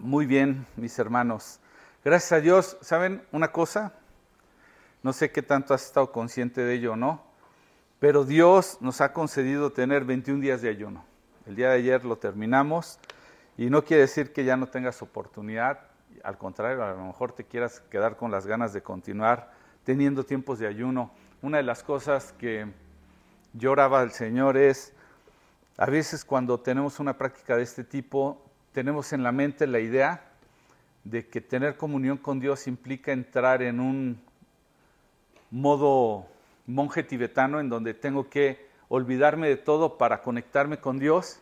Muy bien, mis hermanos. Gracias a Dios, ¿saben una cosa? No sé qué tanto has estado consciente de ello o no, pero Dios nos ha concedido tener 21 días de ayuno. El día de ayer lo terminamos y no quiere decir que ya no tengas oportunidad, al contrario, a lo mejor te quieras quedar con las ganas de continuar teniendo tiempos de ayuno. Una de las cosas que yo oraba al Señor es, a veces cuando tenemos una práctica de este tipo, tenemos en la mente la idea de que tener comunión con Dios implica entrar en un modo monje tibetano en donde tengo que olvidarme de todo para conectarme con Dios.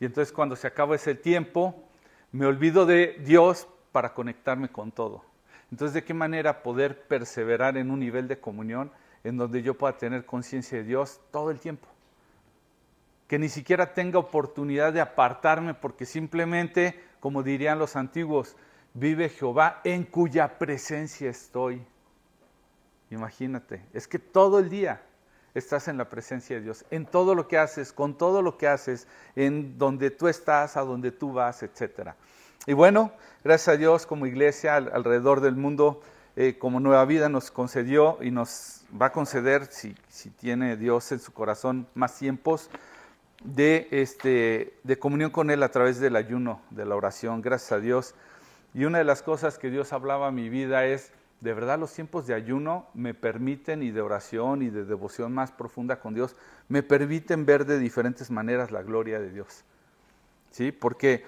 Y entonces cuando se acaba ese tiempo, me olvido de Dios para conectarme con todo. Entonces, ¿de qué manera poder perseverar en un nivel de comunión en donde yo pueda tener conciencia de Dios todo el tiempo? Que ni siquiera tenga oportunidad de apartarme porque simplemente, como dirían los antiguos, vive Jehová en cuya presencia estoy. Imagínate, es que todo el día estás en la presencia de Dios, en todo lo que haces, con todo lo que haces, en donde tú estás, a donde tú vas, etc. Y bueno, gracias a Dios como iglesia alrededor del mundo, eh, como Nueva Vida nos concedió y nos va a conceder, si, si tiene Dios en su corazón más tiempos, de, este, de comunión con Él a través del ayuno, de la oración, gracias a Dios. Y una de las cosas que Dios hablaba a mi vida es, de verdad los tiempos de ayuno me permiten, y de oración y de devoción más profunda con Dios, me permiten ver de diferentes maneras la gloria de Dios. ¿Sí? Porque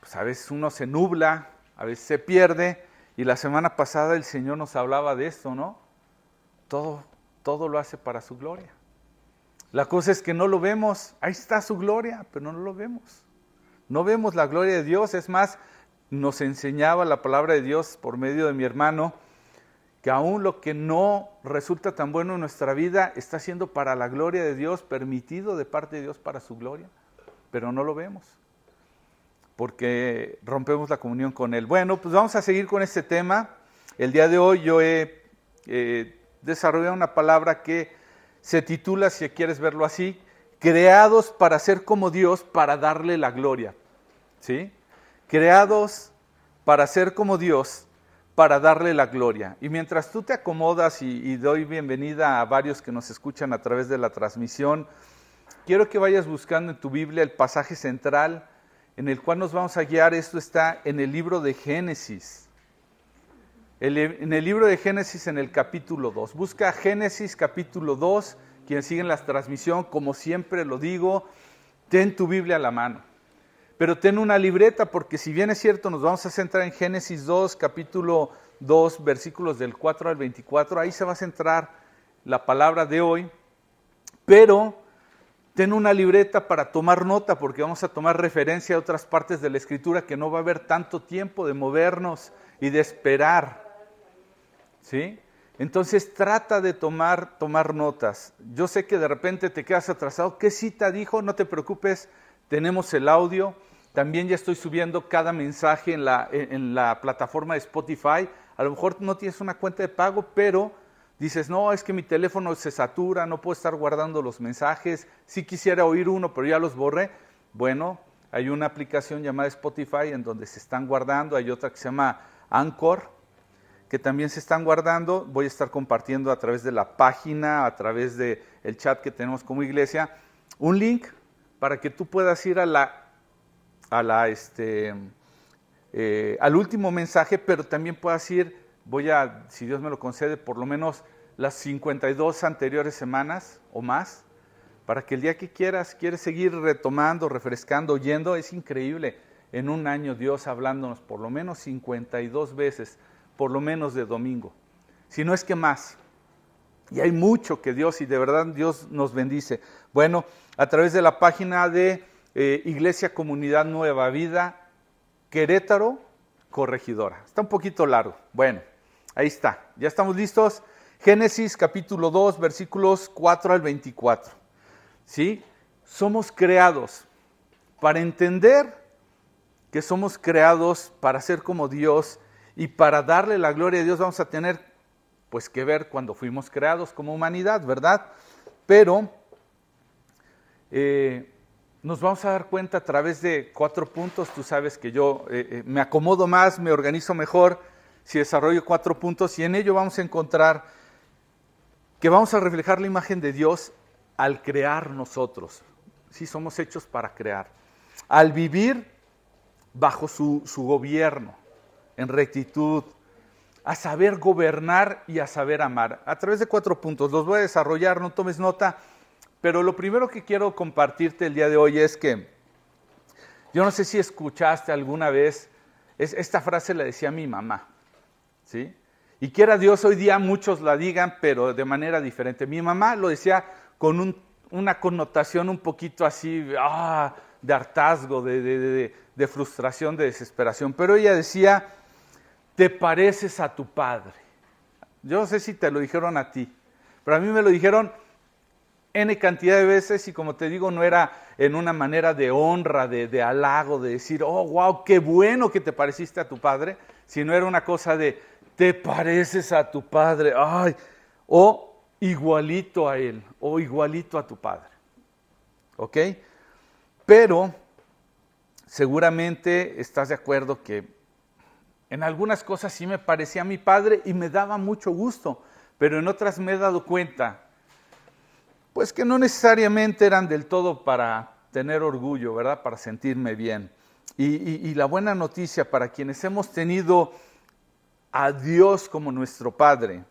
pues, a veces uno se nubla, a veces se pierde, y la semana pasada el Señor nos hablaba de esto, ¿no? Todo, todo lo hace para su gloria. La cosa es que no lo vemos. Ahí está su gloria, pero no lo vemos. No vemos la gloria de Dios. Es más, nos enseñaba la palabra de Dios por medio de mi hermano que aún lo que no resulta tan bueno en nuestra vida está siendo para la gloria de Dios, permitido de parte de Dios para su gloria, pero no lo vemos, porque rompemos la comunión con Él. Bueno, pues vamos a seguir con este tema. El día de hoy yo he eh, desarrollado una palabra que se titula, si quieres verlo así, creados para ser como Dios, para darle la gloria. ¿Sí? Creados para ser como Dios, para darle la gloria. Y mientras tú te acomodas y, y, doy bienvenida a varios que nos escuchan a través de la transmisión, quiero que vayas buscando en tu Biblia el pasaje central en el cual nos vamos a guiar. Esto está en el libro de Génesis. En el libro de Génesis en el capítulo 2. Busca Génesis capítulo 2, quienes siguen la transmisión, como siempre lo digo, ten tu Biblia a la mano. Pero ten una libreta porque si bien es cierto, nos vamos a centrar en Génesis 2, capítulo 2, versículos del 4 al 24, ahí se va a centrar la palabra de hoy, pero ten una libreta para tomar nota porque vamos a tomar referencia a otras partes de la escritura que no va a haber tanto tiempo de movernos y de esperar ¿sí? Entonces trata de tomar, tomar notas. Yo sé que de repente te quedas atrasado. ¿Qué cita dijo? No te preocupes, tenemos el audio. También ya estoy subiendo cada mensaje en la, en la plataforma de Spotify. A lo mejor no tienes una cuenta de pago, pero dices, no, es que mi teléfono se satura, no puedo estar guardando los mensajes. Sí quisiera oír uno, pero ya los borré. Bueno, hay una aplicación llamada Spotify en donde se están guardando. Hay otra que se llama Anchor que también se están guardando. Voy a estar compartiendo a través de la página, a través del el chat que tenemos como iglesia, un link para que tú puedas ir a la, a la, este, eh, al último mensaje, pero también puedas ir, voy a, si Dios me lo concede, por lo menos las 52 anteriores semanas o más, para que el día que quieras, quieres seguir retomando, refrescando, oyendo, es increíble. En un año Dios hablándonos por lo menos 52 veces por lo menos de domingo, si no es que más. Y hay mucho que Dios, y de verdad Dios nos bendice. Bueno, a través de la página de eh, Iglesia Comunidad Nueva Vida, Querétaro, Corregidora. Está un poquito largo. Bueno, ahí está. ¿Ya estamos listos? Génesis capítulo 2, versículos 4 al 24. ¿Sí? Somos creados para entender que somos creados para ser como Dios y para darle la gloria a Dios vamos a tener pues que ver cuando fuimos creados como humanidad, ¿verdad? Pero eh, nos vamos a dar cuenta a través de cuatro puntos. Tú sabes que yo eh, eh, me acomodo más, me organizo mejor si desarrollo cuatro puntos y en ello vamos a encontrar que vamos a reflejar la imagen de Dios al crear nosotros. Si somos hechos para crear. Al vivir bajo su gobierno, en rectitud, a saber gobernar y a saber amar. A través de cuatro puntos. Los voy a desarrollar, no tomes nota. Pero lo primero que quiero compartirte el día de hoy es que yo no sé si escuchaste alguna vez, esta frase la decía mi mamá, ¿sí? Y quiera Dios hoy día muchos la digan, pero de manera diferente. Mi mamá lo decía con una connotación un poquito así, ah, de hartazgo, de, de frustración, de desesperación. Pero ella decía, te pareces a tu padre. Yo no sé si te lo dijeron a ti, pero a mí me lo dijeron N cantidad de veces y como te digo, no era en una manera de honra, de, de, halago, de decir, oh, wow, qué bueno que te pareciste a tu padre, sino era una cosa de, te pareces a tu padre, ay, o igualito a él, o igualito a tu padre. ¿Ok? Pero seguramente estás de acuerdo que en algunas cosas sí me parecía a mi padre y me daba mucho gusto, pero en otras me he dado cuenta pues que no necesariamente eran del todo para tener orgullo, ¿verdad? Para sentirme bien. Y, la buena noticia para quienes hemos tenido a Dios como nuestro Padre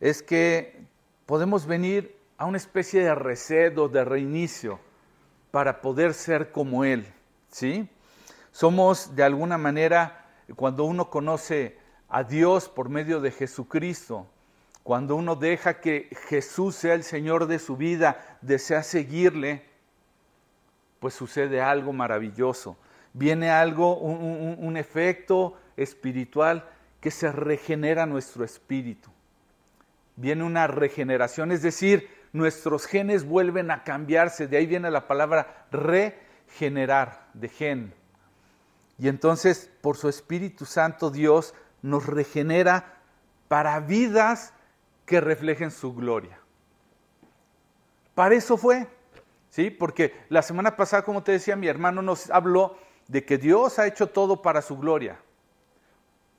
es que podemos venir a una especie de recedo, de reinicio, para poder ser como Él, ¿sí? Somos de alguna manera, cuando uno conoce a Dios por medio de Jesucristo, cuando uno deja que Jesús sea el Señor de su vida, desea seguirle, pues sucede algo maravilloso. Viene algo, un, efecto espiritual que se regenera nuestro espíritu. Viene una regeneración, es decir, nuestros genes vuelven a cambiarse. De ahí viene la palabra regenerar, de gen. Y entonces, por su Espíritu Santo, Dios nos regenera para vidas que reflejen su gloria. Para eso fue, ¿sí? Porque la semana pasada, como te decía, mi hermano nos habló de que Dios ha hecho todo para su gloria.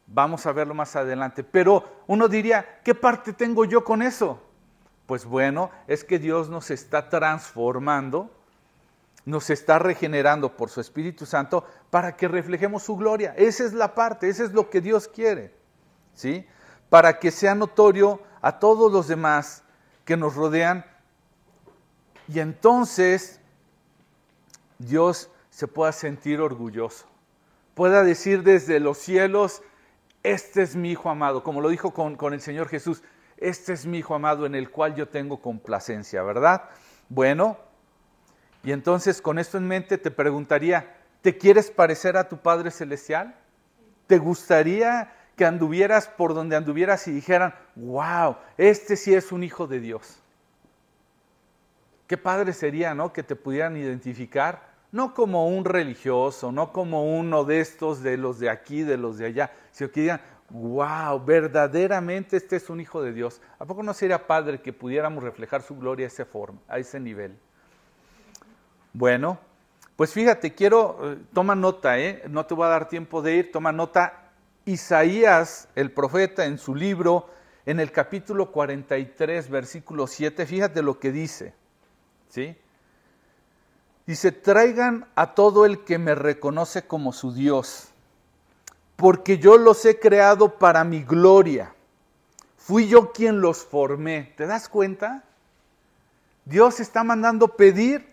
Vamos a verlo más adelante. Pero uno diría, ¿qué parte tengo yo con eso? Pues bueno, es que Dios nos está transformando, nos está regenerando por su Espíritu Santo para que reflejemos su gloria. Esa es la parte, esa es lo que Dios quiere. ¿Sí? Para que sea notorio a todos los demás que nos rodean y entonces Dios se pueda sentir orgulloso, pueda decir desde los cielos, este es mi Hijo amado, como lo dijo con, con el Señor Jesús, este es mi Hijo amado en el cual yo tengo complacencia, ¿verdad? Bueno, y entonces con esto en mente te preguntaría, ¿te quieres parecer a tu Padre Celestial? ¿Te gustaría que anduvieras por donde anduvieras y dijeran, wow, este sí es un hijo de Dios. Qué padre sería, ¿no? Que te pudieran identificar, no como un religioso, no como uno de estos, de los de aquí, de los de allá, sino que digan, wow, verdaderamente este es un hijo de Dios. ¿A poco no sería padre que pudiéramos reflejar su gloria a ese forma, a ese nivel? Bueno, pues fíjate, quiero, eh, toma nota, ¿eh? no te voy a dar tiempo de ir, toma nota Isaías, el profeta, en su libro, en el capítulo 43, versículo 7, fíjate lo que dice. ¿Sí? Dice, traigan a todo el que me reconoce como su Dios, porque yo los he creado para mi gloria. Fui yo quien los formé. ¿Te das cuenta? Dios está mandando pedir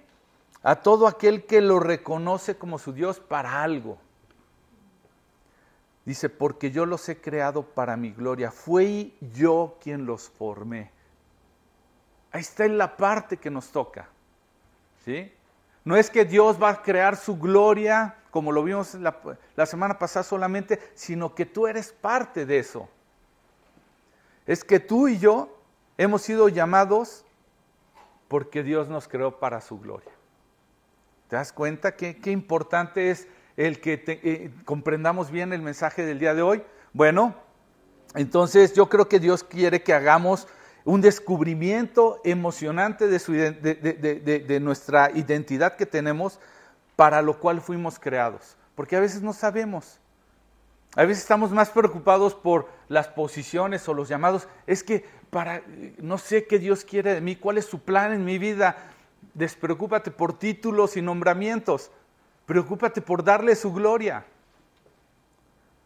a todo aquel que lo reconoce como su Dios para algo. Dice, porque yo los he creado para mi gloria. Fui yo quien los formé. Ahí está en la parte que nos toca. ¿Sí? No es que Dios va a crear su gloria, como lo vimos la, la semana pasada solamente, sino que tú eres parte de eso. Es que tú y yo hemos sido llamados porque Dios nos creó para su gloria. ¿Te das cuenta qué, qué importante es el que eh, comprendamos bien el mensaje del día de hoy? Bueno, entonces yo creo que Dios quiere que hagamos un descubrimiento emocionante de, de, nuestra identidad que tenemos para lo cual fuimos creados. Porque a veces no sabemos. A veces estamos más preocupados por las posiciones o los llamados. Es que para no sé qué Dios quiere de mí, cuál es su plan en mi vida. Despreocúpate por títulos y nombramientos. Preocúpate por darle su gloria.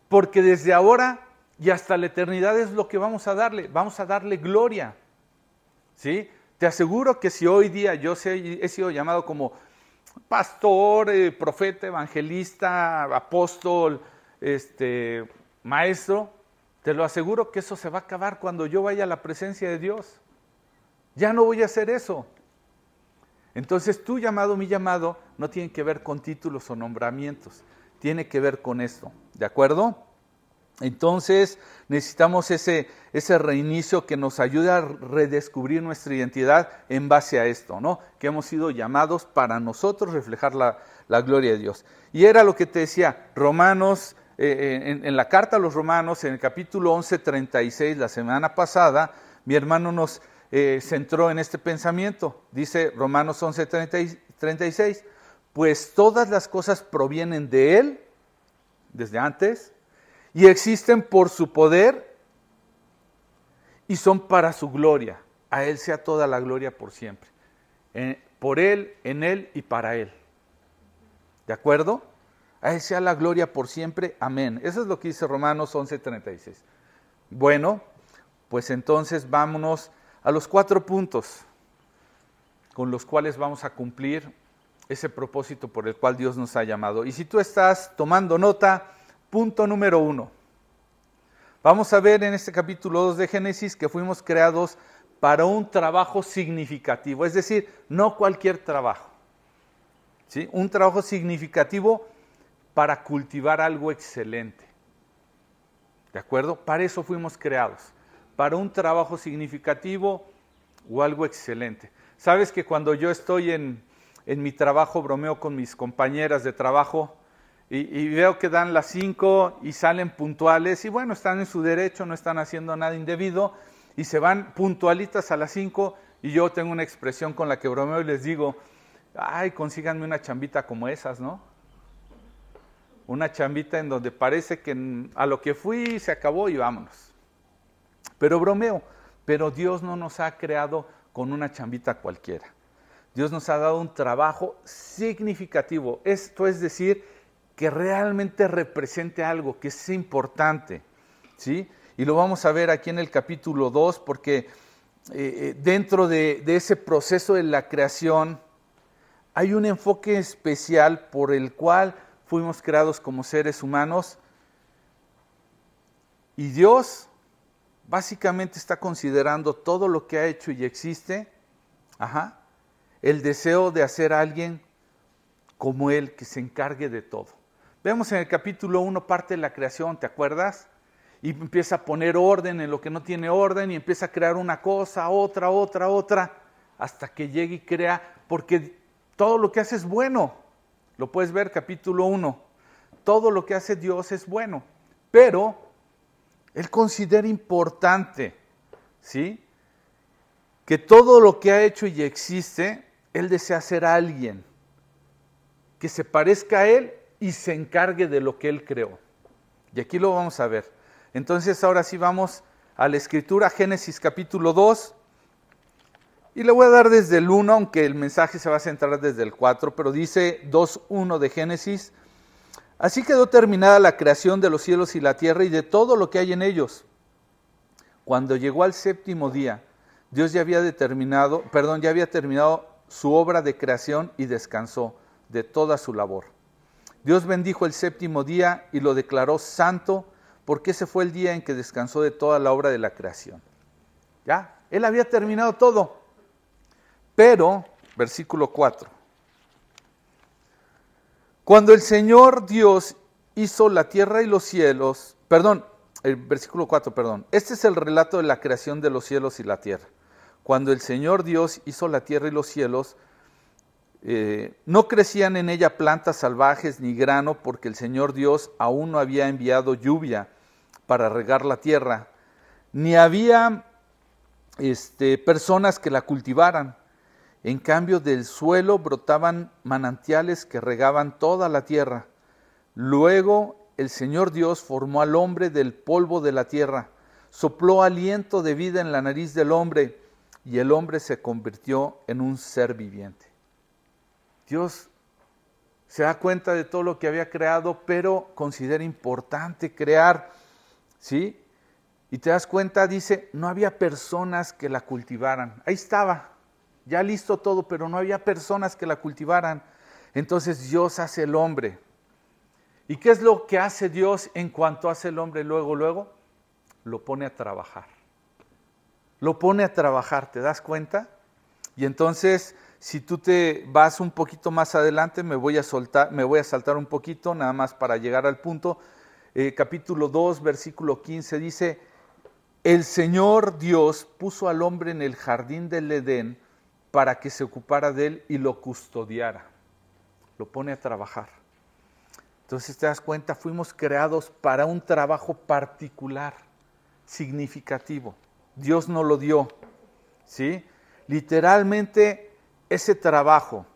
Porque desde ahora y hasta la eternidad es lo que vamos a darle. Vamos a darle gloria. ¿Sí? Te aseguro que si hoy día yo he sido llamado como pastor, eh, profeta, evangelista, apóstol, este, maestro, te lo aseguro que eso se va a acabar cuando yo vaya a la presencia de Dios. Ya no voy a hacer eso. Entonces tu llamado, mi llamado, no tiene que ver con títulos o nombramientos, tiene que ver con esto. ¿De acuerdo? Entonces necesitamos ese, ese reinicio que nos ayude a redescubrir nuestra identidad en base a esto, ¿no? Que hemos sido llamados para nosotros reflejar la, gloria de Dios. Y era lo que te decía, Romanos, eh, eh, en, la carta a los Romanos, en el capítulo 11, 36, la semana pasada, mi hermano nos eh, centró en este pensamiento. Dice Romanos 11, 36, pues todas las cosas provienen de Él, desde antes, y existen por su poder y son para su gloria. A Él sea toda la gloria por siempre. por Él, en Él y para Él. ¿De acuerdo? A Él sea la gloria por siempre. Amén. Eso es lo que dice Romanos 11:36. Bueno, pues entonces vámonos a los cuatro puntos con los cuales vamos a cumplir ese propósito por el cual Dios nos ha llamado. Y si tú estás tomando nota, Punto número uno. Vamos a ver en este capítulo 2 de Génesis que fuimos creados para un trabajo significativo, es decir, no cualquier trabajo. ¿sí? Un trabajo significativo para cultivar algo excelente. ¿De acuerdo? Para eso fuimos creados, para un trabajo significativo o algo excelente. Sabes que cuando yo estoy en, en mi trabajo, bromeo con mis compañeras de trabajo, y, veo que dan las cinco y salen puntuales y bueno, están en su derecho, no están haciendo nada indebido y se van puntualitas a las cinco y yo tengo una expresión con la que bromeo y les digo, ay, consíganme una chambita como esas, ¿no? Una chambita en donde parece que a lo que fui se acabó y vámonos. Pero bromeo, pero Dios no nos ha creado con una chambita cualquiera. Dios nos ha dado un trabajo significativo. Esto es decir, que realmente represente algo, que sea importante. ¿sí? Y lo vamos a ver aquí en el capítulo 2, porque eh, eh, dentro de, de ese proceso de la creación hay un enfoque especial por el cual fuimos creados como seres humanos. Y Dios básicamente está considerando todo lo que ha hecho y existe, el deseo de hacer alguien como Él que se encargue de todo. Vemos en el capítulo 1 parte de la creación, ¿te acuerdas? Y empieza a poner orden en lo que no tiene orden y empieza a crear una cosa, otra, otra, otra, hasta que llegue y crea, porque todo lo que hace es bueno. Lo puedes ver capítulo 1. Todo lo que hace Dios es bueno, pero Él considera importante, ¿sí? Que todo lo que ha hecho y existe, Él desea ser alguien que se parezca a Él y se encargue de lo que Él creó. Y aquí lo vamos a ver. Entonces ahora sí vamos a la escritura, Génesis capítulo 2. Y le voy a dar desde el 1, aunque el mensaje se va a centrar desde el 4, pero dice 2.1 de Génesis. Así quedó terminada la creación de los cielos y la tierra y de todo lo que hay en ellos. Cuando llegó al séptimo día, Dios ya había determinado, perdón, ya había terminado su obra de creación y descansó de toda su labor. Dios bendijo el séptimo día y lo declaró santo porque ese fue el día en que descansó de toda la obra de la creación. ¿Ya? Él había terminado todo. Pero, versículo 4, cuando el Señor Dios hizo la tierra y los cielos, perdón, el versículo 4, perdón, este es el relato de la creación de los cielos y la tierra. Cuando el Señor Dios hizo la tierra y los cielos, eh, no crecían en ella plantas salvajes ni grano porque el Señor Dios aún no había enviado lluvia para regar la tierra, ni había este, personas que la cultivaran. En cambio del suelo brotaban manantiales que regaban toda la tierra. Luego el Señor Dios formó al hombre del polvo de la tierra, sopló aliento de vida en la nariz del hombre y el hombre se convirtió en un ser viviente. Dios se da cuenta de todo lo que había creado, pero considera importante crear, ¿sí? Y te das cuenta, dice, no había personas que la cultivaran. Ahí estaba, ya listo todo, pero no había personas que la cultivaran. Entonces Dios hace el hombre. ¿Y qué es lo que hace Dios en cuanto hace el hombre luego, luego? Lo pone a trabajar. Lo pone a trabajar, ¿te das cuenta? Y entonces, si tú te vas un poquito más adelante, me voy a, soltar, me voy a saltar un poquito, nada más para llegar al punto. Eh, capítulo 2, versículo 15 dice, el Señor Dios puso al hombre en el jardín del Edén para que se ocupara de él y lo custodiara. Lo pone a trabajar. Entonces te das cuenta, fuimos creados para un trabajo particular, significativo. Dios nos lo dio. ¿Sí? Literalmente ese trabajo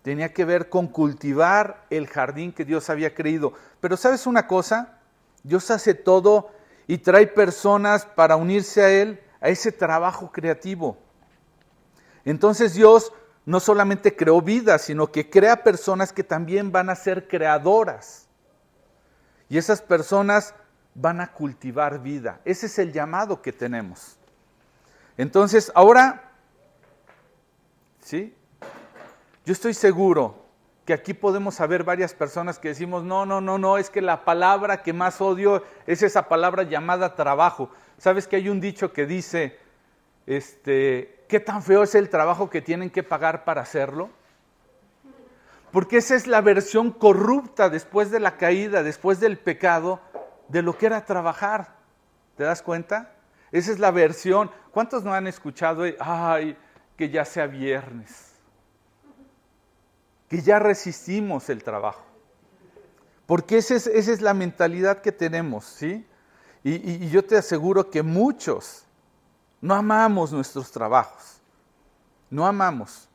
tenía que ver con cultivar el jardín que Dios había creído. Pero ¿sabes una cosa? Dios hace todo y trae personas para unirse a Él, a ese trabajo creativo. Entonces Dios no solamente creó vida, sino que crea personas que también van a ser creadoras. Y esas personas van a cultivar vida. Ese es el llamado que tenemos. Entonces, ahora, ¿sí? Yo estoy seguro que aquí podemos haber varias personas que decimos, no, no, no, no, es que la palabra que más odio es esa palabra llamada trabajo. ¿Sabes que hay un dicho que dice, este, ¿Qué tan feo es el trabajo que tienen que pagar para hacerlo? Porque esa es la versión corrupta después de la caída, después del pecado, de lo que era trabajar. ¿Te das cuenta? Esa es la versión. ¿Cuántos no han escuchado? Ay, que ya sea viernes. Que ya resistimos el trabajo. Porque esa es, esa es la mentalidad que tenemos, ¿sí? y yo te aseguro que muchos no amamos nuestros trabajos. No amamos.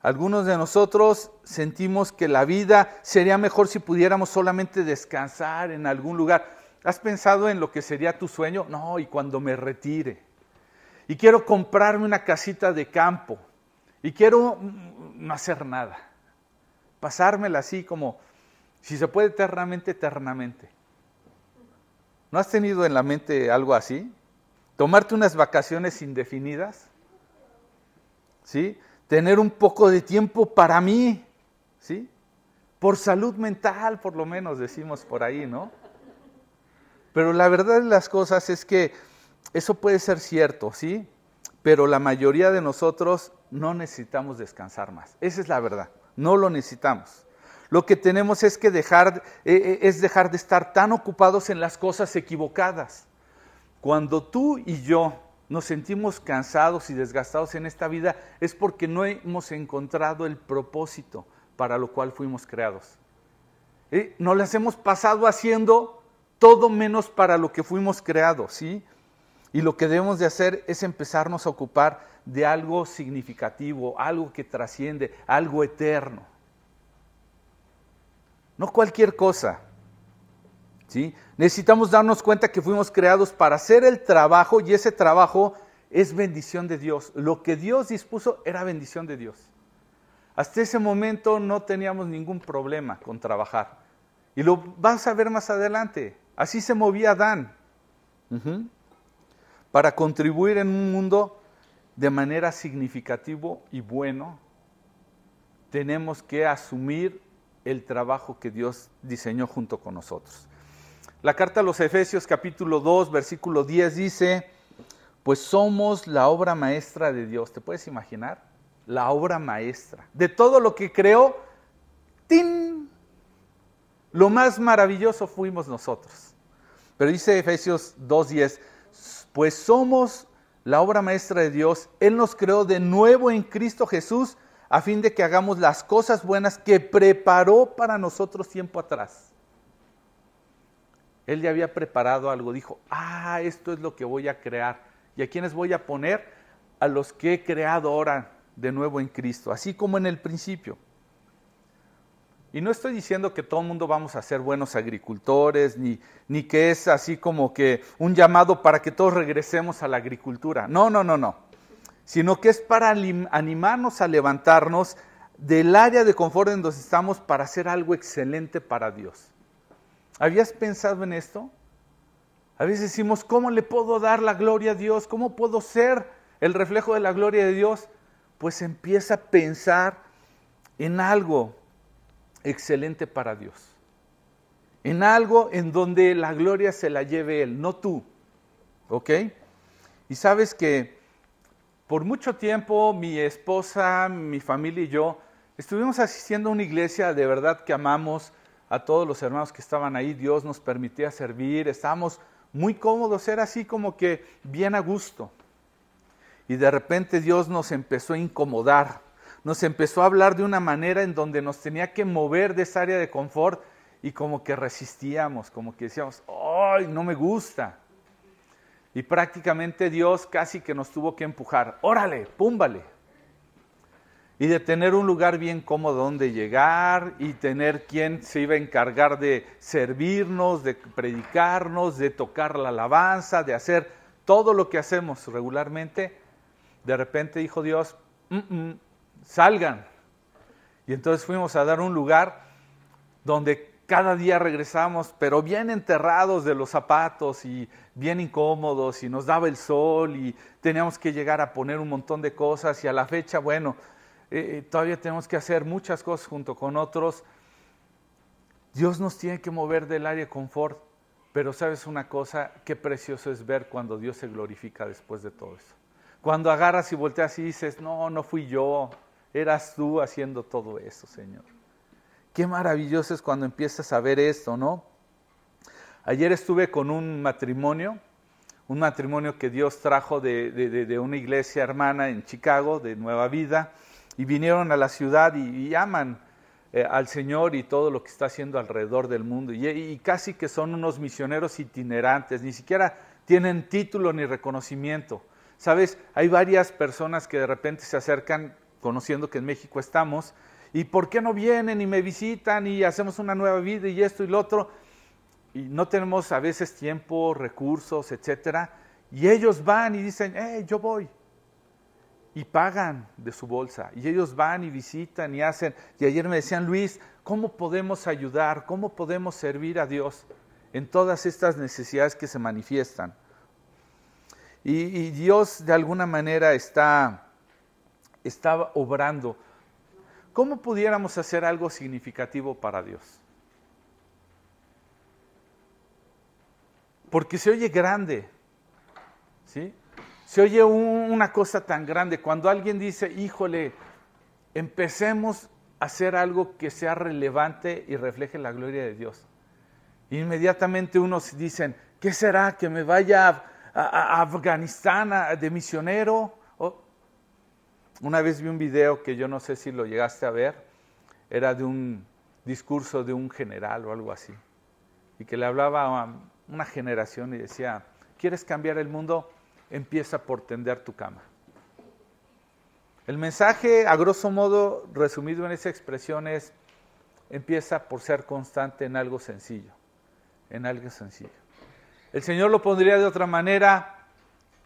Algunos de nosotros sentimos que la vida sería mejor si pudiéramos solamente descansar en algún lugar. ¿Has pensado en lo que sería tu sueño? No, y cuando me retire. Y quiero comprarme una casita de campo. Y quiero mm, no hacer nada. Pasármela así como, si se puede eternamente, eternamente. ¿No has tenido en la mente algo así? Tomarte unas vacaciones indefinidas, ¿sí? Tener un poco de tiempo para mí, ¿sí? Por salud mental, por lo menos decimos por ahí, ¿no? Pero la verdad de las cosas es que eso puede ser cierto, ¿sí? Pero la mayoría de nosotros no necesitamos descansar más. Esa es la verdad. No lo necesitamos. Lo que tenemos es que dejar, eh, eh, es dejar de estar tan ocupados en las cosas equivocadas. Cuando tú y yo nos sentimos cansados y desgastados en esta vida es porque no hemos encontrado el propósito para lo cual fuimos creados. ¿Eh? Nos las hemos pasado haciendo todo menos para lo que fuimos creados, ¿sí? Y lo que debemos de hacer es empezarnos a ocupar de algo significativo, algo que trasciende, algo eterno. No cualquier cosa. Necesitamos darnos cuenta que fuimos creados para hacer el trabajo y ese trabajo es bendición de Dios. Lo que Dios dispuso era bendición de Dios. Hasta ese momento no teníamos ningún problema con trabajar. Y lo vas a ver más adelante. Así se movía Adán. Para contribuir en un mundo de manera significativa y bueno, tenemos que asumir el trabajo que Dios diseñó junto con nosotros. La carta a los Efesios capítulo 2, versículo 10 dice, pues somos la obra maestra de Dios. ¿Te puedes imaginar? La obra maestra. De todo lo que creó, ¡tin! Lo más maravilloso fuimos nosotros. Pero dice Efesios 2.10, pues somos la obra maestra de Dios. Él nos creó de nuevo en Cristo Jesús a fin de que hagamos las cosas buenas que preparó para nosotros tiempo atrás. Él ya había preparado algo, dijo, ah, esto es lo que voy a crear. ¿Y a quiénes voy a poner? a los que he creado ahora de nuevo en Cristo, así como en el principio. Y no estoy diciendo que todo el mundo vamos a ser buenos agricultores, ni, ni que es así como que un llamado para que todos regresemos a la agricultura. No, no, no, no. Sino que es para animarnos a levantarnos del área de confort en donde estamos para hacer algo excelente para Dios. ¿Habías pensado en esto? A veces decimos, ¿cómo le puedo dar la gloria a Dios? ¿Cómo puedo ser el reflejo de la gloria de Dios? Pues empieza a pensar en algo excelente para Dios. En algo en donde la gloria se la lleve Él, no tú. ¿Ok? Y sabes que por mucho tiempo mi esposa, mi familia y yo estuvimos asistiendo a una iglesia de verdad que amamos a todos los hermanos que estaban ahí. Dios nos permitía servir, estábamos muy cómodos, era así como que bien a gusto. Y de repente Dios nos empezó a incomodar nos empezó a hablar de una manera en donde nos tenía que mover de esa área de confort y como que resistíamos, como que decíamos, ¡ay, no me gusta! Y prácticamente Dios casi que nos tuvo que empujar, órale, púmbale. Y de tener un lugar bien cómodo donde llegar y tener quien se iba a encargar de servirnos, de predicarnos, de tocar la alabanza, de hacer todo lo que hacemos regularmente, de repente dijo Dios, mm, mm, salgan. Y entonces fuimos a dar un lugar donde cada día regresamos, pero bien enterrados de los zapatos y bien incómodos y nos daba el sol y teníamos que llegar a poner un montón de cosas y a la fecha, bueno, eh, eh, todavía tenemos que hacer muchas cosas junto con otros. Dios nos tiene que mover del área de confort, pero sabes una cosa, qué precioso es ver cuando Dios se glorifica después de todo eso. Cuando agarras y volteas y dices, no, no fui yo, Eras tú haciendo todo eso, Señor. Qué maravilloso es cuando empiezas a ver esto, ¿no? Ayer estuve con un matrimonio, un matrimonio que Dios trajo de, una iglesia hermana en Chicago, de Nueva Vida, y vinieron a la ciudad y, aman eh, al Señor y todo lo que está haciendo alrededor del mundo. Y, y, casi que son unos misioneros itinerantes, ni siquiera tienen título ni reconocimiento. Sabes, hay varias personas que de repente se acercan conociendo que en México estamos, ¿y por qué no vienen y me visitan y hacemos una nueva vida y esto y lo otro? Y no tenemos a veces tiempo, recursos, etcétera, y ellos van y dicen, hey, yo voy. Y pagan de su bolsa. Y ellos van y visitan y hacen. Y ayer me decían, Luis, ¿cómo podemos ayudar? ¿Cómo podemos servir a Dios en todas estas necesidades que se manifiestan? Y, Dios de alguna manera está estaba obrando. ¿Cómo pudiéramos hacer algo significativo para Dios? Porque se oye grande, ¿sí? Se oye una cosa tan grande. Cuando alguien dice, híjole, empecemos a hacer algo que sea relevante y refleje la gloria de Dios. Inmediatamente unos dicen, ¿qué será? ¿Que me vaya a, a Afganistán de misionero? Una vez vi un video que yo no sé si lo llegaste a ver, era de un discurso de un general o algo así, y que le hablaba a una generación y decía, ¿quieres cambiar el mundo? Empieza por tender tu cama. El mensaje, a grosso modo, resumido en esa expresión es, empieza por ser constante en algo sencillo, en algo sencillo. El Señor lo pondría de otra manera,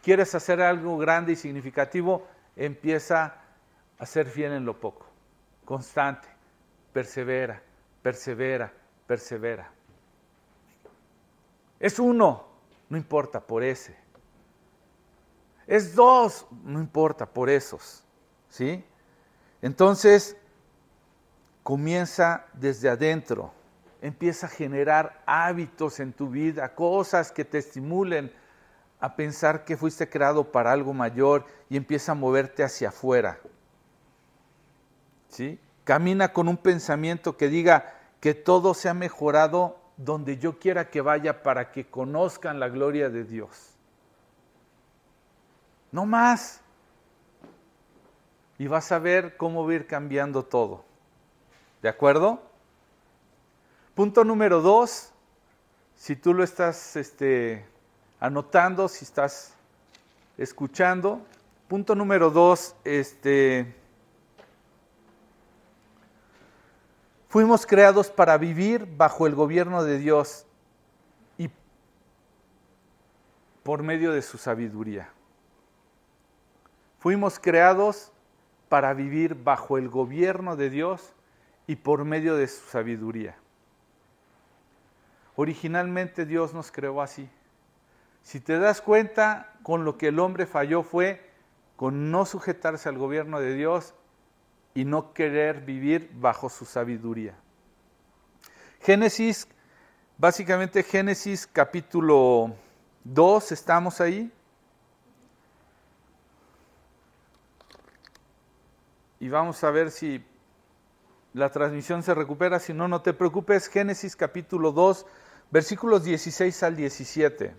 ¿quieres hacer algo grande y significativo? empieza a ser fiel en lo poco, constante, persevera, persevera, persevera. Es uno, no importa, por ese. Es dos, no importa, por esos. ¿Sí? Entonces, comienza desde adentro. Empieza a generar hábitos en tu vida, cosas que te estimulen a pensar que fuiste creado para algo mayor y empieza a moverte hacia afuera. ¿Sí? Camina con un pensamiento que diga que todo se ha mejorado donde yo quiera que vaya para que conozcan la gloria de Dios. No más. Y vas a ver cómo va a ir cambiando todo. ¿De acuerdo? Punto número dos, si tú lo estás este, anotando, si estás escuchando, Punto número dos, este, fuimos creados para vivir bajo el gobierno de Dios y por medio de su sabiduría. Fuimos creados para vivir bajo el gobierno de Dios y por medio de su sabiduría. Originalmente Dios nos creó así. Si te das cuenta, con lo que el hombre falló fue con no sujetarse al gobierno de Dios y no querer vivir bajo su sabiduría. Génesis, básicamente Génesis capítulo 2, estamos ahí. Y vamos a ver si la transmisión se recupera, si no, no te preocupes. Génesis capítulo 2, versículos 16 al 17.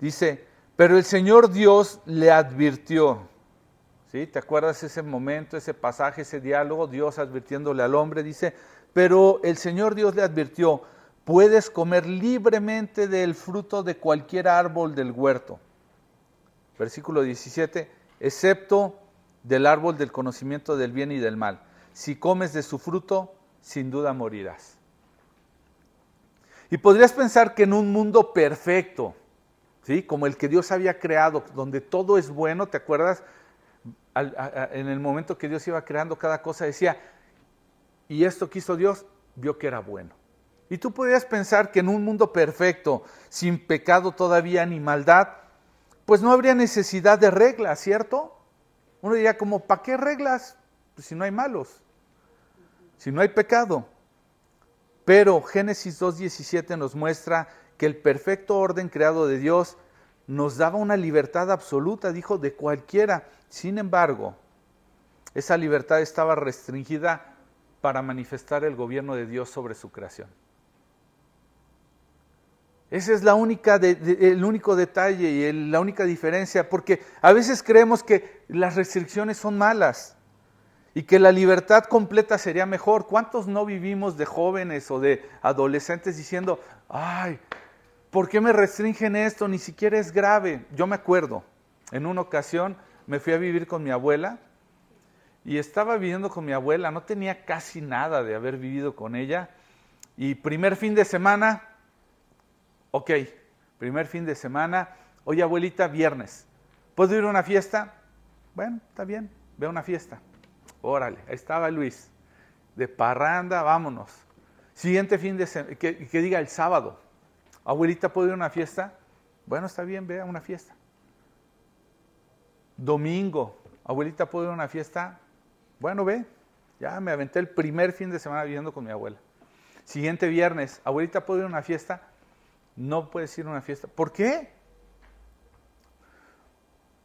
Dice, pero el Señor Dios le advirtió. ¿Sí? ¿Te acuerdas ese momento, ese pasaje, ese diálogo? Dios advirtiéndole al hombre, dice, pero el Señor Dios le advirtió, puedes comer libremente del fruto de cualquier árbol del huerto. Versículo 17, excepto del árbol del conocimiento del bien y del mal. Si comes de su fruto, sin duda morirás. Y podrías pensar que en un mundo perfecto, ¿sí? como el que Dios había creado, donde todo es bueno, ¿te acuerdas? en el momento que Dios iba creando cada cosa, decía, y esto quiso Dios, vio que era bueno. Y tú podrías pensar que en un mundo perfecto, sin pecado todavía ni maldad, pues no habría necesidad de reglas, ¿cierto? Uno diría como, ¿para qué reglas? Pues si no hay malos, si no hay pecado. Pero Génesis 2.17 nos muestra que el perfecto orden creado de Dios nos daba una libertad absoluta, dijo, de cualquiera. Sin embargo, esa libertad estaba restringida para manifestar el gobierno de Dios sobre su creación. Ese es la única el único detalle y la única diferencia, porque a veces creemos que las restricciones son malas y que la libertad completa sería mejor. ¿Cuántos no vivimos de jóvenes o de adolescentes diciendo, ay, ¿por qué me restringen esto? Ni siquiera es grave. Yo me acuerdo, en una ocasión me fui a vivir con mi abuela y estaba viviendo con mi abuela, no tenía casi nada de haber vivido con ella. Y primer fin de semana, ok, primer fin de semana, oye abuelita, viernes, ¿puedo ir a una fiesta? Bueno, está bien, ve a una fiesta. Órale, ahí estaba Luis, de parranda, vámonos. Siguiente fin de semana, que, diga el sábado, Abuelita, ¿puedo ir a una fiesta? Bueno, está bien, ve a una fiesta. Domingo, abuelita, ¿puedo ir a una fiesta? Bueno, ve, ya me aventé el primer fin de semana viviendo con mi abuela. Siguiente viernes, abuelita, ¿puedo ir a una fiesta? No puedes ir a una fiesta. ¿Por qué?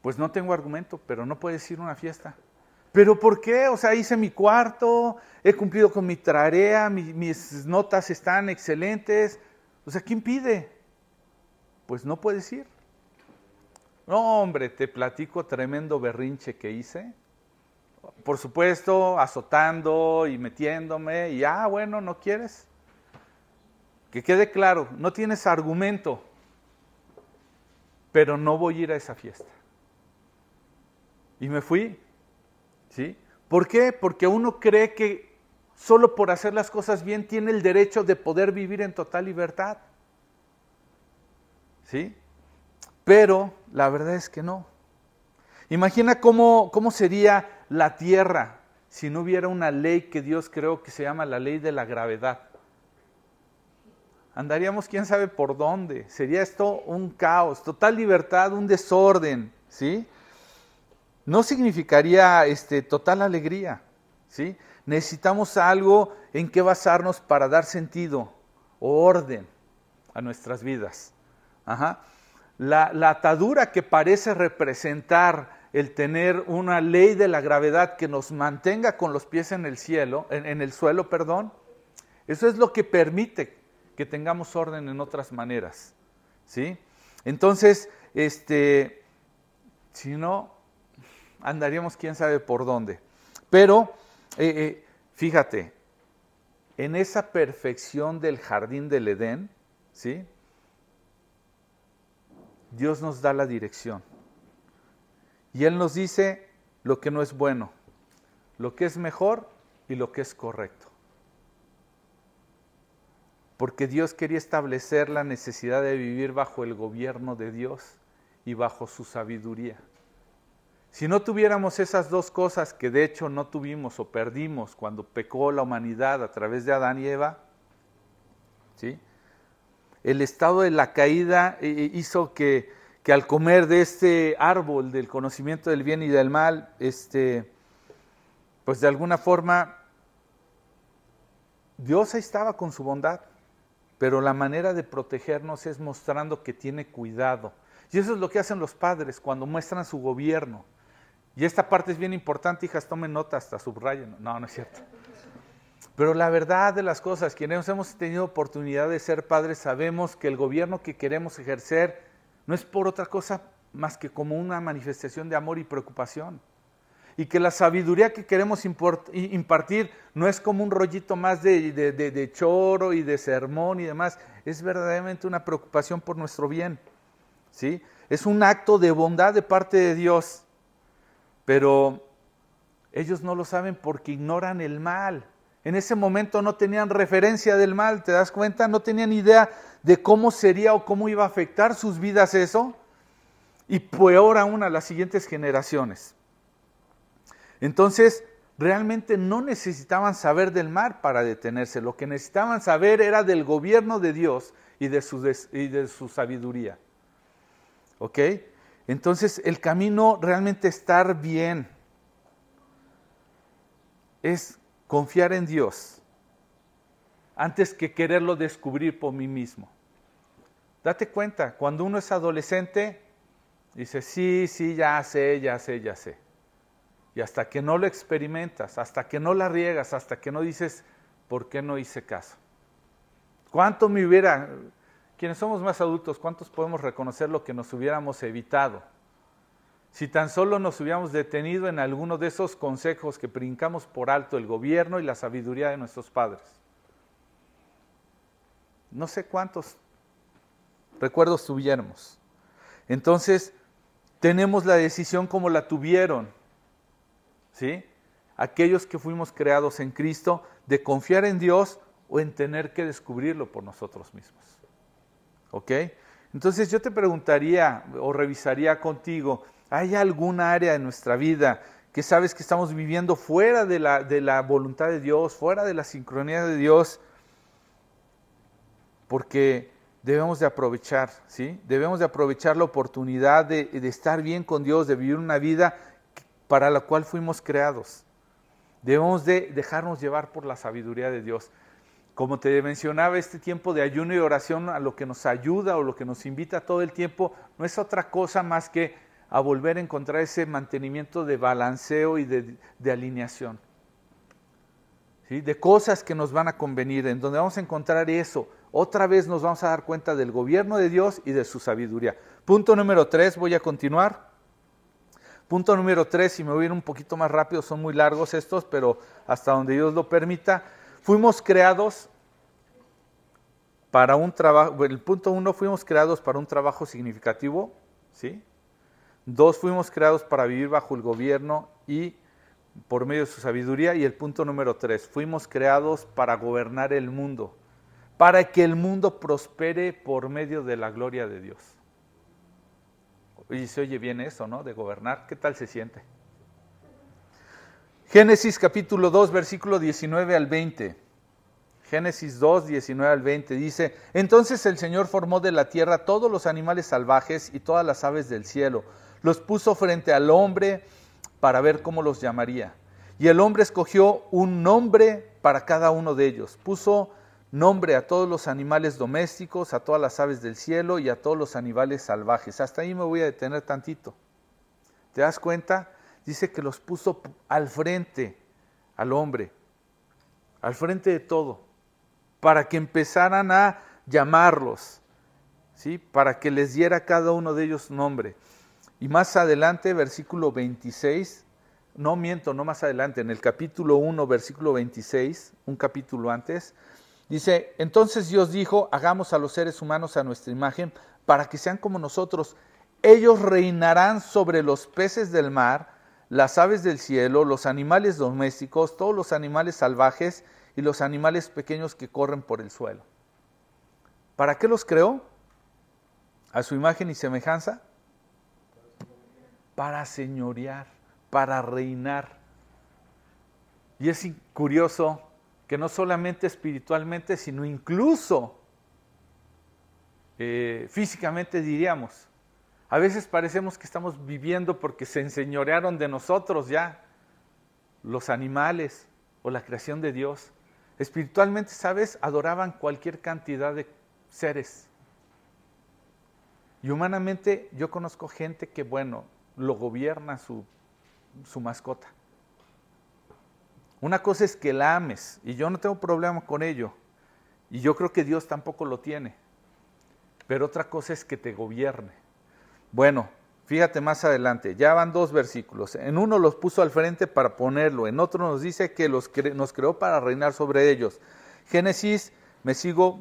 Pues no tengo argumento, pero no puedes ir a una fiesta. ¿Pero por qué? O sea, hice mi cuarto, he cumplido con mi tarea, mis notas están excelentes, o sea, ¿quién pide? Pues no puedes ir. No, hombre, te platico tremendo berrinche que hice. Por supuesto, azotando y metiéndome, y ah, bueno, no quieres. Que quede claro, no tienes argumento, pero no voy a ir a esa fiesta. Y me fui, ¿sí? ¿Por qué? Porque uno cree que solo por hacer las cosas bien tiene el derecho de poder vivir en total libertad. ¿Sí? Pero la verdad es que no. Imagina cómo, cómo sería la tierra si no hubiera una ley que Dios creó que se llama la ley de la gravedad. Andaríamos quién sabe por dónde. Sería esto un caos, total libertad, un desorden, ¿sí? No significaría este, total alegría, ¿sí? necesitamos algo en que basarnos para dar sentido o orden a nuestras vidas. La, atadura que parece representar el tener una ley de la gravedad que nos mantenga con los pies en el cielo, en, el suelo, perdón, eso es lo que permite que tengamos orden en otras maneras. ¿sí? Entonces, este, si no, andaríamos quién sabe por dónde. Pero eh, eh, fíjate, en esa perfección del jardín del Edén, ¿sí? Dios nos da la dirección. Y Él nos dice lo que no es bueno, lo que es mejor y lo que es correcto. Porque Dios quería establecer la necesidad de vivir bajo el gobierno de Dios y bajo su sabiduría. Si no tuviéramos esas dos cosas que de hecho no tuvimos o perdimos cuando pecó la humanidad a través de Adán y Eva, ¿sí? el estado de la caída eh, eh, hizo que, que, al comer de este árbol del conocimiento del bien y del mal, este, pues de alguna forma Dios estaba con su bondad, pero la manera de protegernos es mostrando que tiene cuidado. Y eso es lo que hacen los padres cuando muestran su gobierno. Y esta parte es bien importante, hijas, tomen nota, hasta subrayen. No, no es cierto. Pero la verdad de las cosas, quienes hemos tenido oportunidad de ser padres, sabemos que el gobierno que queremos ejercer no es por otra cosa más que como una manifestación de amor y preocupación. Y que la sabiduría que queremos impartir no es como un rollito más de, de choro y de sermón y demás, es verdaderamente una preocupación por nuestro bien. ¿sí? Es un acto de bondad de parte de Dios pero ellos no lo saben porque ignoran el mal. En ese momento no tenían referencia del mal, ¿te das cuenta? No tenían idea de cómo sería o cómo iba a afectar sus vidas eso. Y peor aún a las siguientes generaciones. Entonces, realmente no necesitaban saber del mal para detenerse. Lo que necesitaban saber era del gobierno de Dios y de su, y de su sabiduría. ¿Ok? Entonces el camino realmente estar bien es confiar en Dios antes que quererlo descubrir por mí mismo. Date cuenta, cuando uno es adolescente, dice, sí, sí, ya sé, ya sé, ya sé. Y hasta que no lo experimentas, hasta que no la riegas, hasta que no dices, ¿por qué no hice caso? ¿Cuánto me hubiera, quienes somos más adultos, ¿cuántos podemos reconocer lo que nos hubiéramos evitado? Si tan solo nos hubiéramos detenido en alguno de esos consejos que brincamos por alto el gobierno y la sabiduría de nuestros padres. No sé cuántos recuerdos tuviéramos. Entonces, tenemos la decisión como la tuvieron, ¿sí? Aquellos que fuimos creados en Cristo, de confiar en Dios o en tener que descubrirlo por nosotros mismos. ¿Ok? Entonces yo te preguntaría o revisaría contigo, ¿hay alguna área de nuestra vida que sabes que estamos viviendo fuera de la, de la voluntad de Dios, fuera de la sincronía de Dios? Porque debemos de aprovechar, ¿sí? Debemos de aprovechar la oportunidad de, de estar bien con Dios, de vivir una vida para la cual fuimos creados. Debemos de dejarnos llevar por la sabiduría de Dios. Como te mencionaba, este tiempo de ayuno y oración a lo que nos ayuda o lo que nos invita todo el tiempo no es otra cosa más que a volver a encontrar ese mantenimiento de balanceo y de, alineación. De cosas que nos van a convenir, en donde vamos a encontrar eso. Otra vez nos vamos a dar cuenta del gobierno de Dios y de su sabiduría. Punto número tres, voy a continuar. Punto número tres, si me voy a ir un poquito más rápido, son muy largos estos, pero hasta donde Dios lo permita. Fuimos creados para un trabajo, el punto uno, fuimos creados para un trabajo significativo, ¿sí? Dos, fuimos creados para vivir bajo el gobierno y por medio de su sabiduría. Y el punto número tres, fuimos creados para gobernar el mundo, para que el mundo prospere por medio de la gloria de Dios. Y se oye bien eso, ¿no? De gobernar. ¿Qué tal se siente? Génesis capítulo 2, versículo 19 al 20. Génesis 2, 19 al 20 dice, entonces el Señor formó de la tierra todos los animales salvajes y todas las aves del cielo, los puso frente al hombre para ver cómo los llamaría. Y el hombre escogió un nombre para cada uno de ellos. Puso nombre a todos los animales domésticos, a todas las aves del cielo y a todos los animales salvajes. Hasta ahí me voy a detener tantito. ¿Te das cuenta? dice que los puso al frente al hombre, al frente de todo, para que empezaran a llamarlos, ¿sí? para que les diera cada uno de ellos nombre. Y más adelante, versículo 26, no miento, no más adelante, en el capítulo 1, versículo 26, un capítulo antes, dice, entonces Dios dijo, hagamos a los seres humanos a nuestra imagen para que sean como nosotros Ellos reinarán sobre los peces del mar, las aves del cielo, los animales domésticos, todos los animales salvajes y los animales pequeños que corren por el suelo. ¿Para qué los creó? A su imagen y semejanza. Para señorear, para reinar. Y es curioso que no solamente espiritualmente, sino incluso eh, físicamente diríamos. A veces parecemos que estamos viviendo porque se enseñorearon de nosotros ya los animales o la creación de Dios. Espiritualmente, ¿sabes? Adoraban cualquier cantidad de seres. Y humanamente yo conozco gente que, bueno, lo gobierna su, su mascota. Una cosa es que la ames, y yo no tengo problema con ello, y yo creo que Dios tampoco lo tiene, pero otra cosa es que te gobierne. Bueno, fíjate más adelante, ya van dos versículos, en uno los puso al frente para ponerlo, en otro nos dice que los nos creó para reinar sobre ellos. Génesis, me sigo,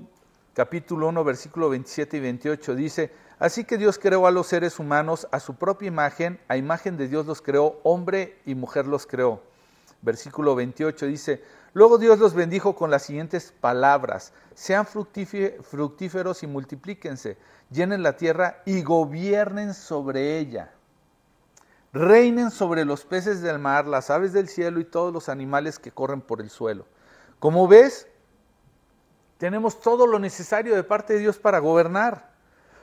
capítulo 1, versículo 27 y 28, dice, Así que Dios creó a los seres humanos a su propia imagen, a imagen de Dios los creó, hombre y mujer los creó versículo 28 dice, luego Dios los bendijo con las siguientes palabras, sean fructíferos y multiplíquense, llenen la tierra y gobiernen sobre ella. Reinen sobre los peces del mar, las aves del cielo y todos los animales que corren por el suelo. Como ves, tenemos todo lo necesario de parte de Dios para gobernar.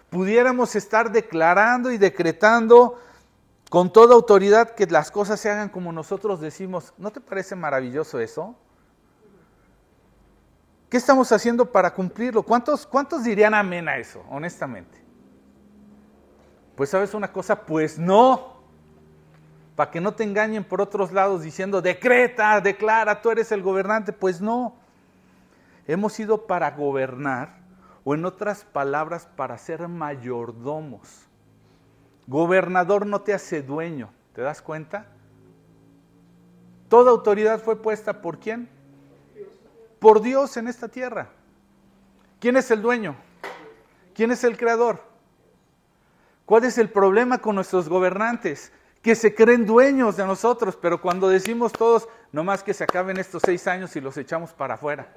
Pudiéramos estar declarando y decretando con toda autoridad que las cosas se hagan como nosotros decimos. ¿No te parece maravilloso eso? ¿Qué estamos haciendo para cumplirlo? ¿Cuántos, cuántos dirían amén a eso, honestamente? Pues sabes una cosa, pues no. Para que no te engañen por otros lados diciendo, decreta, declara, tú eres el gobernante. Pues no. Hemos ido para gobernar, o en otras palabras, para ser mayordomos Gobernador no te hace dueño, ¿te das cuenta? Toda autoridad fue puesta por quién? Por Dios en esta tierra. ¿Quién es el dueño? ¿Quién es el creador? ¿Cuál es el problema con nuestros gobernantes? Que se creen dueños de nosotros, pero cuando decimos todos, no más que se acaben estos seis años y los echamos para afuera.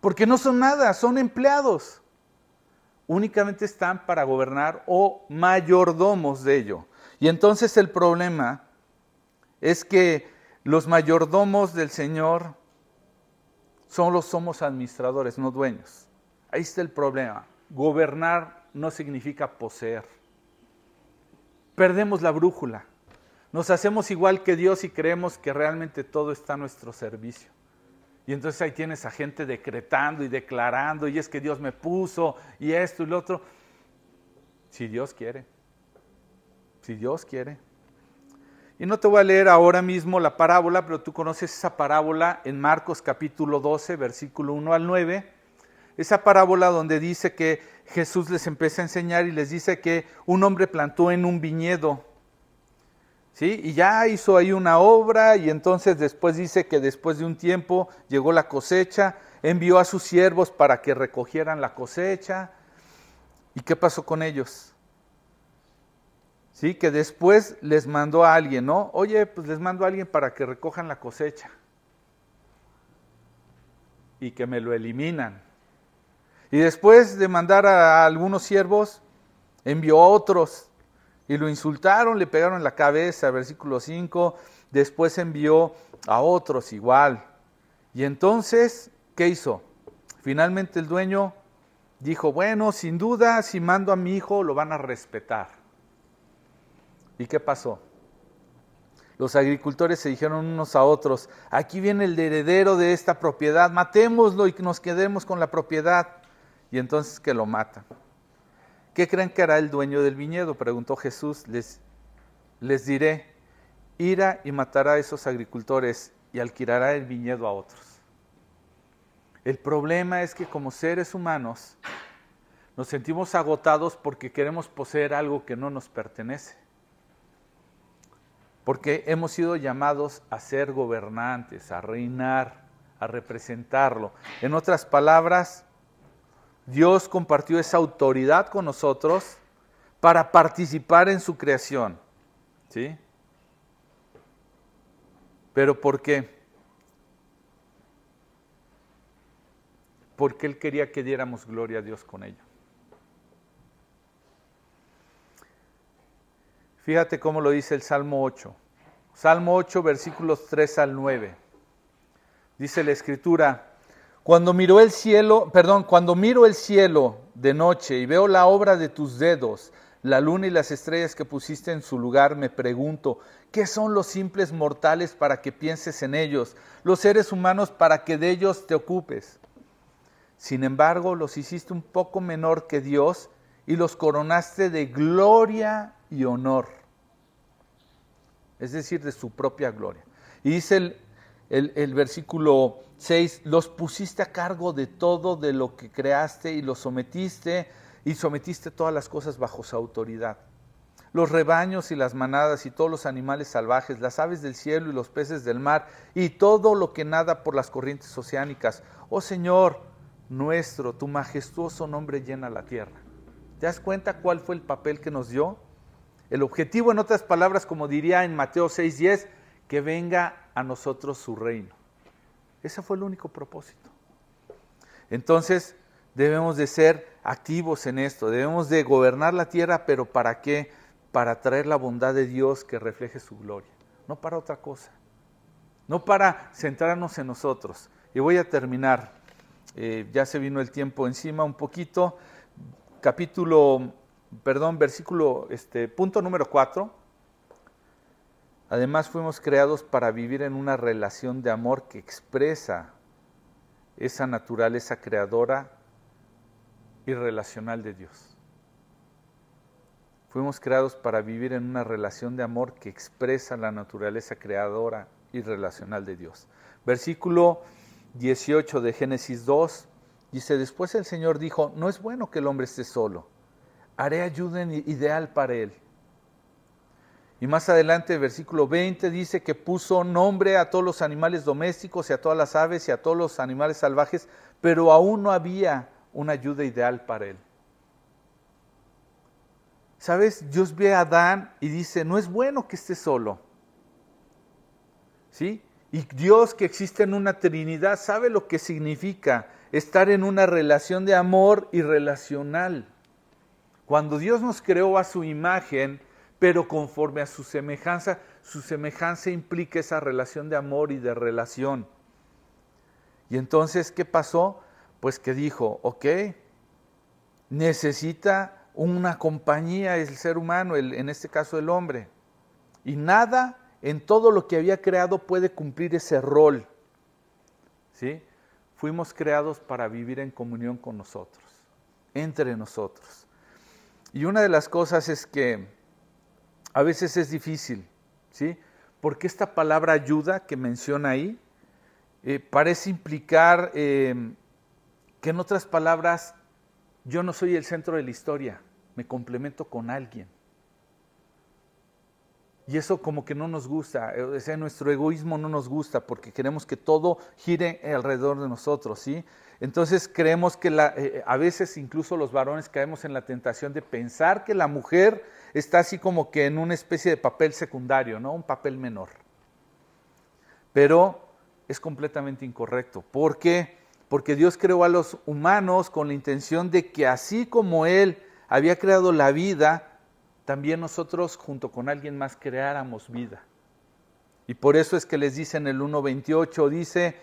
Porque no son nada, son empleados únicamente están para gobernar o mayordomos de ello. Y entonces el problema es que los mayordomos del Señor solo somos administradores, no dueños. Ahí está el problema. Gobernar no significa poseer. Perdemos la brújula. Nos hacemos igual que Dios y creemos que realmente todo está a nuestro servicio. Y entonces ahí tienes a gente decretando y declarando, y es que Dios me puso, y esto y lo otro. Si Dios quiere, si Dios quiere. Y no te voy a leer ahora mismo la parábola, pero tú conoces esa parábola en Marcos capítulo 12, versículo 1 al 9. Esa parábola donde dice que Jesús les empieza a enseñar y les dice que un hombre plantó en un viñedo ¿Sí? Y ya hizo ahí una obra y entonces después dice que después de un tiempo llegó la cosecha, envió a sus siervos para que recogieran la cosecha. ¿Y qué pasó con ellos? Sí, que después les mandó a alguien, ¿no? Oye, pues les mando a alguien para que recojan la cosecha. Y que me lo eliminan. Y después de mandar a algunos siervos, envió a otros y lo insultaron, le pegaron en la cabeza, versículo 5, después envió a otros igual. Y entonces, ¿qué hizo? Finalmente el dueño dijo, bueno, sin duda, si mando a mi hijo, lo van a respetar. ¿Y qué pasó? Los agricultores se dijeron unos a otros, aquí viene el heredero de esta propiedad, matémoslo y nos quedemos con la propiedad. Y entonces que lo matan. ¿Qué creen que hará el dueño del viñedo? Preguntó Jesús. Les, les diré, irá y matará a esos agricultores y alquilará el viñedo a otros. El problema es que como seres humanos nos sentimos agotados porque queremos poseer algo que no nos pertenece. Porque hemos sido llamados a ser gobernantes, a reinar, a representarlo. En otras palabras, Dios compartió esa autoridad con nosotros para participar en su creación. ¿Sí? ¿Pero por qué? Porque Él quería que diéramos gloria a Dios con ello. Fíjate cómo lo dice el Salmo 8. Salmo 8, versículos 3 al 9. Dice la escritura, cuando miró el cielo, perdón, cuando miro el cielo de noche y veo la obra de tus dedos, la luna y las estrellas que pusiste en su lugar, me pregunto, ¿qué son los simples mortales para que pienses en ellos, los seres humanos para que de ellos te ocupes? Sin embargo, los hiciste un poco menor que Dios y los coronaste de gloria y honor, es decir, de su propia gloria. Y dice el, el, versículo 6, los pusiste a cargo de todo de lo que creaste y los sometiste y sometiste todas las cosas bajo su autoridad. Los rebaños y las manadas y todos los animales salvajes, las aves del cielo y los peces del mar y todo lo que nada por las corrientes oceánicas. Oh Señor nuestro, tu majestuoso nombre llena la tierra. ¿Te das cuenta cuál fue el papel que nos dio? El objetivo, en otras palabras, como diría en Mateo 6:10, que venga a nosotros su reino. Ese fue el único propósito. Entonces, debemos de ser activos en esto, debemos de gobernar la tierra, pero ¿para qué? Para traer la bondad de Dios que refleje su gloria, no para otra cosa, no para centrarnos en nosotros. Y voy a terminar, eh, ya se vino el tiempo encima un poquito, capítulo, perdón, versículo, este, punto número 4. Además fuimos creados para vivir en una relación de amor que expresa esa naturaleza creadora y relacional de Dios. Fuimos creados para vivir en una relación de amor que expresa la naturaleza creadora y relacional de Dios. Versículo 18 de Génesis 2 dice, después el Señor dijo, no es bueno que el hombre esté solo, haré ayuda ideal para él. Y más adelante, el versículo 20 dice que puso nombre a todos los animales domésticos y a todas las aves y a todos los animales salvajes, pero aún no había una ayuda ideal para él. ¿Sabes? Dios ve a Adán y dice, no es bueno que esté solo. ¿Sí? Y Dios que existe en una Trinidad sabe lo que significa estar en una relación de amor y relacional. Cuando Dios nos creó a su imagen, pero conforme a su semejanza, su semejanza implica esa relación de amor y de relación. Y entonces, ¿qué pasó? Pues que dijo, ok, necesita una compañía el ser humano, el, en este caso el hombre. Y nada en todo lo que había creado puede cumplir ese rol. ¿Sí? Fuimos creados para vivir en comunión con nosotros, entre nosotros. Y una de las cosas es que a veces es difícil, ¿sí? Porque esta palabra ayuda que menciona ahí eh, parece implicar em, que en otras palabras yo no soy el centro de la historia, me complemento con alguien. Y eso como que no nos gusta, o sea, nuestro egoísmo no nos gusta porque queremos que todo gire alrededor de nosotros, ¿sí? Entonces creemos que la, eh, a veces incluso los varones caemos en la tentación de pensar que la mujer está así como que en una especie de papel secundario, ¿no? Un papel menor. Pero es completamente incorrecto. ¿Por qué? Porque Dios creó a los humanos con la intención de que así como Él había creado la vida, también nosotros junto con alguien más creáramos vida. Y por eso es que les dice en el 1.28, dice,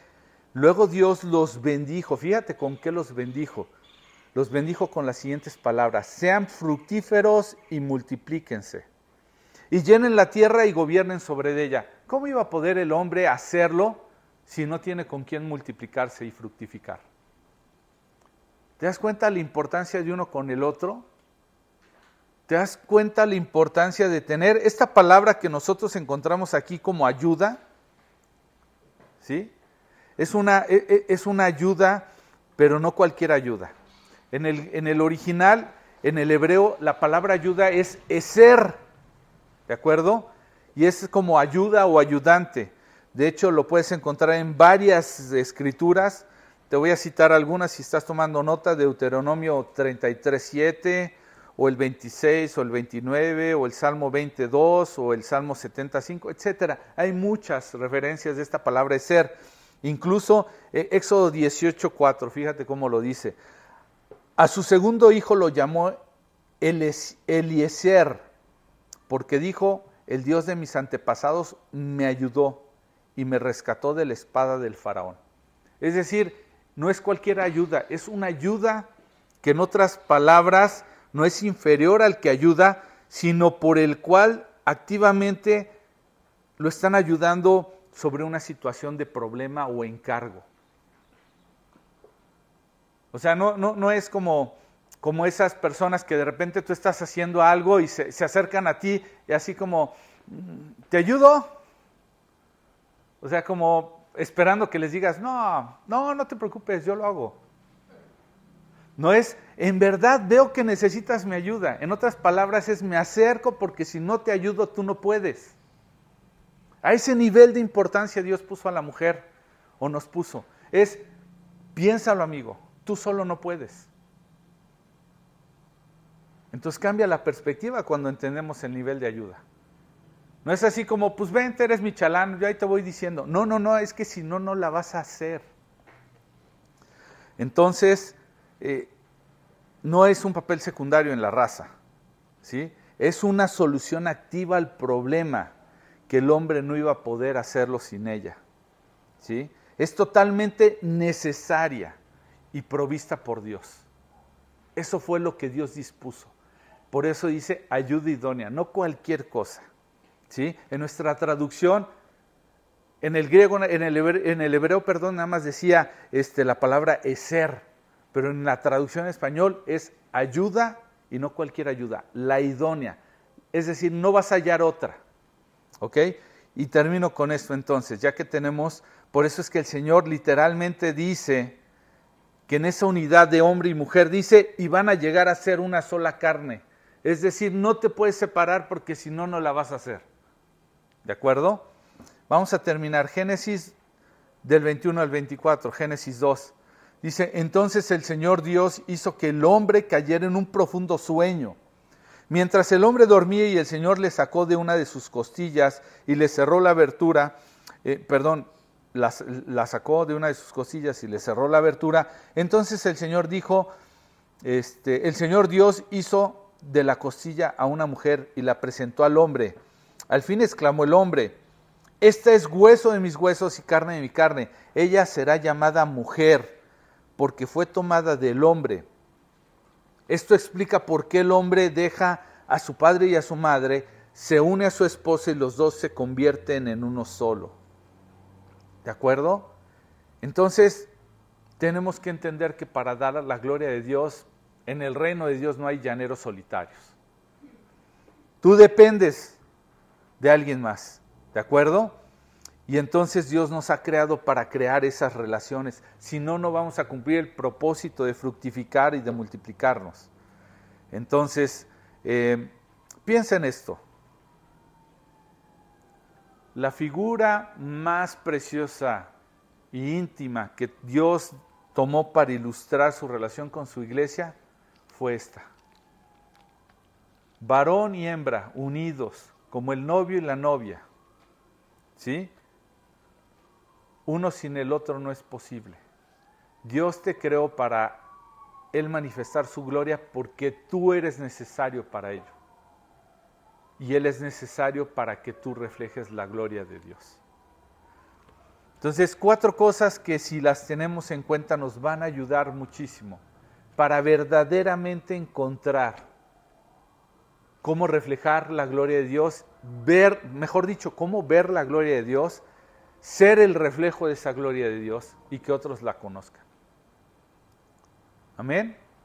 luego Dios los bendijo, fíjate con qué los bendijo los bendijo con las siguientes palabras, sean fructíferos y multiplíquense, y llenen la tierra y gobiernen sobre ella. ¿Cómo iba a poder el hombre hacerlo si no tiene con quién multiplicarse y fructificar? ¿Te das cuenta la importancia de uno con el otro? ¿Te das cuenta la importancia de tener esta palabra que nosotros encontramos aquí como ayuda? ¿Sí? Es una, e, e, es una ayuda, pero no cualquier ayuda. En el, original, en el hebreo, la palabra ayuda es eser, ¿de acuerdo? Y es como ayuda o ayudante. De hecho, lo puedes encontrar en varias escrituras. Te voy a citar algunas si estás tomando nota, Deuteronomio 33.7 o el 26 o el 29 o el Salmo 22 o el Salmo 75, etcétera. Hay muchas referencias de esta palabra de ser. Incluso eh, Éxodo 18, 4, fíjate cómo lo dice. A su segundo hijo lo llamó Eliezer, porque dijo, el Dios de mis antepasados me ayudó y me rescató de la espada del faraón. Es decir, no es cualquier ayuda, es una ayuda que en otras palabras no es inferior al que ayuda, sino por el cual activamente lo están ayudando sobre una situación de problema o encargo. O sea, no, no, no es como, como esas personas que de repente tú estás haciendo algo y se, se acercan a ti y así como, mm, ¿te ayudo? O sea, como esperando que les digas, no, no, no te preocupes, yo lo hago. No es, en verdad veo que necesitas mi ayuda. En otras palabras es, me acerco porque si no te ayudo tú no puedes. A ese nivel de importancia Dios puso a la mujer o nos puso. Es, piénsalo amigo, tú solo no puedes. Entonces cambia la perspectiva cuando entendemos el nivel de ayuda. No es así como, pues vente, eres mi chalán, yo ahí te voy diciendo. No, no, no, es que si no, no la vas a hacer. Entonces, eh, no es un papel secundario en la raza, ¿sí? es una solución activa al problema que el hombre no iba a poder hacerlo sin ella. ¿sí? Es totalmente necesaria y provista por Dios. Eso fue lo que Dios dispuso. Por eso dice ayuda idónea, no cualquier cosa. ¿sí? En nuestra traducción, en el griego, en el hebreo, perdón, nada más decía este, la palabra eser, pero en la traducción español es ayuda y no cualquier ayuda, la idónea. Es decir, no vas a hallar otra. ¿Ok? Y termino con esto entonces, ya que tenemos, por eso es que el Señor literalmente dice que en esa unidad de hombre y mujer dice, y van a llegar a ser una sola carne. Es decir, no te puedes separar porque si no, no la vas a hacer. ¿De acuerdo? Vamos a terminar Génesis del 21 al 24, Génesis 2. Dice, entonces el Señor Dios hizo que el hombre cayera en un profundo sueño. Mientras el hombre dormía y el Señor le sacó de una de sus costillas y le cerró la abertura, eh, perdón, la, la, sacó de una de sus costillas y le cerró la abertura, entonces el Señor dijo, este, el Señor Dios hizo de la costilla a una mujer y la presentó al hombre. Al fin exclamó el hombre, esta es hueso de mis huesos y carne de mi carne, ella será llamada mujer porque fue tomada del hombre. Esto explica por qué el hombre deja a su padre y a su madre, se une a su esposa y los dos se convierten en uno solo. ¿De acuerdo? Entonces, tenemos que entender que para dar la gloria de Dios, en el reino de Dios no hay llaneros solitarios. Tú dependes de alguien más, ¿de acuerdo? Y entonces Dios nos ha creado para crear esas relaciones. Si no, no vamos a cumplir el propósito de fructificar y de multiplicarnos. Entonces, eh, piensa en esto. La figura más preciosa e íntima que Dios tomó para ilustrar su relación con su iglesia fue esta. Varón y hembra unidos como el novio y la novia. ¿Sí? Uno sin el otro no es posible. Dios te creó para Él manifestar su gloria porque tú eres necesario para ello. Y Él es necesario para que tú reflejes la gloria de Dios. Entonces, cuatro cosas que si las tenemos en cuenta nos van a ayudar muchísimo para verdaderamente encontrar cómo reflejar la gloria de Dios, ver, mejor dicho, cómo ver la gloria de Dios ser el reflejo de esa gloria de Dios y que otros la conozcan. Amén.